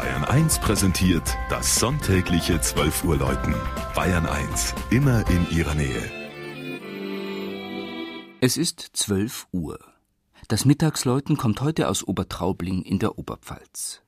Bayern 1 präsentiert das sonntägliche 12 Uhr Läuten. Bayern 1, immer in ihrer Nähe. Es ist 12 Uhr. Das Mittagsläuten kommt heute aus Obertraubling in der Oberpfalz.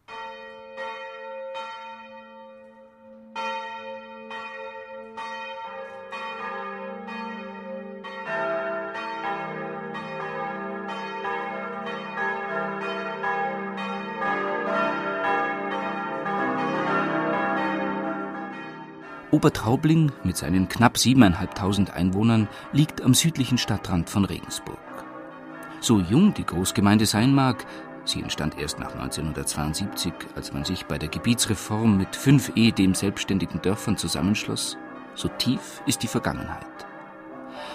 Obertraubling mit seinen knapp 7.500 Einwohnern liegt am südlichen Stadtrand von Regensburg. So jung die Großgemeinde sein mag, sie entstand erst nach 1972, als man sich bei der Gebietsreform mit fünf ehedem selbstständigen Dörfern zusammenschloss, so tief ist die Vergangenheit.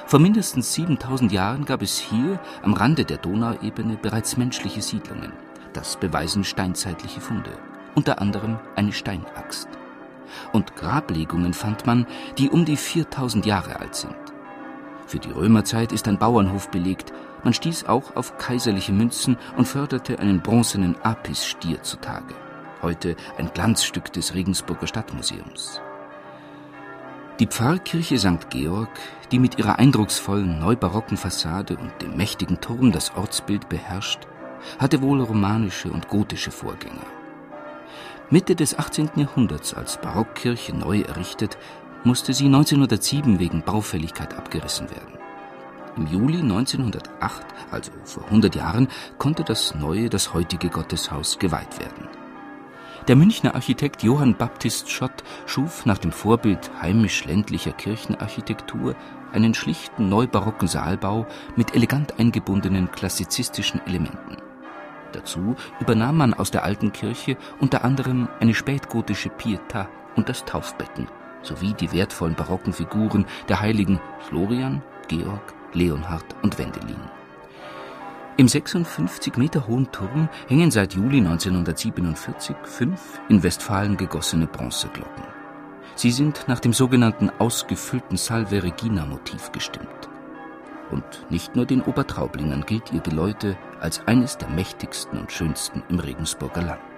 Vor mindestens 7000 Jahren gab es hier am Rande der Donauebene bereits menschliche Siedlungen. Das beweisen steinzeitliche Funde, unter anderem eine Steinaxt und Grablegungen fand man, die um die 4000 Jahre alt sind. Für die Römerzeit ist ein Bauernhof belegt, man stieß auch auf kaiserliche Münzen und förderte einen bronzenen Apis-Stier zutage. Heute ein Glanzstück des Regensburger Stadtmuseums. Die Pfarrkirche St. Georg, die mit ihrer eindrucksvollen neubarocken Fassade und dem mächtigen Turm das Ortsbild beherrscht, hatte wohl romanische und gotische Vorgänger. Mitte des 18. Jahrhunderts als Barockkirche neu errichtet, musste sie 1907 wegen Baufälligkeit abgerissen werden. Im Juli 1908, also vor 100 Jahren, konnte das neue, das heutige Gotteshaus geweiht werden. Der Münchner Architekt Johann Baptist Schott schuf nach dem Vorbild heimisch-ländlicher Kirchenarchitektur einen schlichten neubarocken Saalbau mit elegant eingebundenen klassizistischen Elementen. Dazu übernahm man aus der alten Kirche unter anderem eine spätgotische Pietà und das Taufbecken sowie die wertvollen barocken Figuren der Heiligen Florian, Georg, Leonhard und Wendelin. Im 56 Meter hohen Turm hängen seit Juli 1947 fünf in Westfalen gegossene Bronzeglocken. Sie sind nach dem sogenannten ausgefüllten Salve Regina Motiv gestimmt. Und nicht nur den Obertraublingern gilt ihr Geläute als eines der mächtigsten und schönsten im Regensburger Land.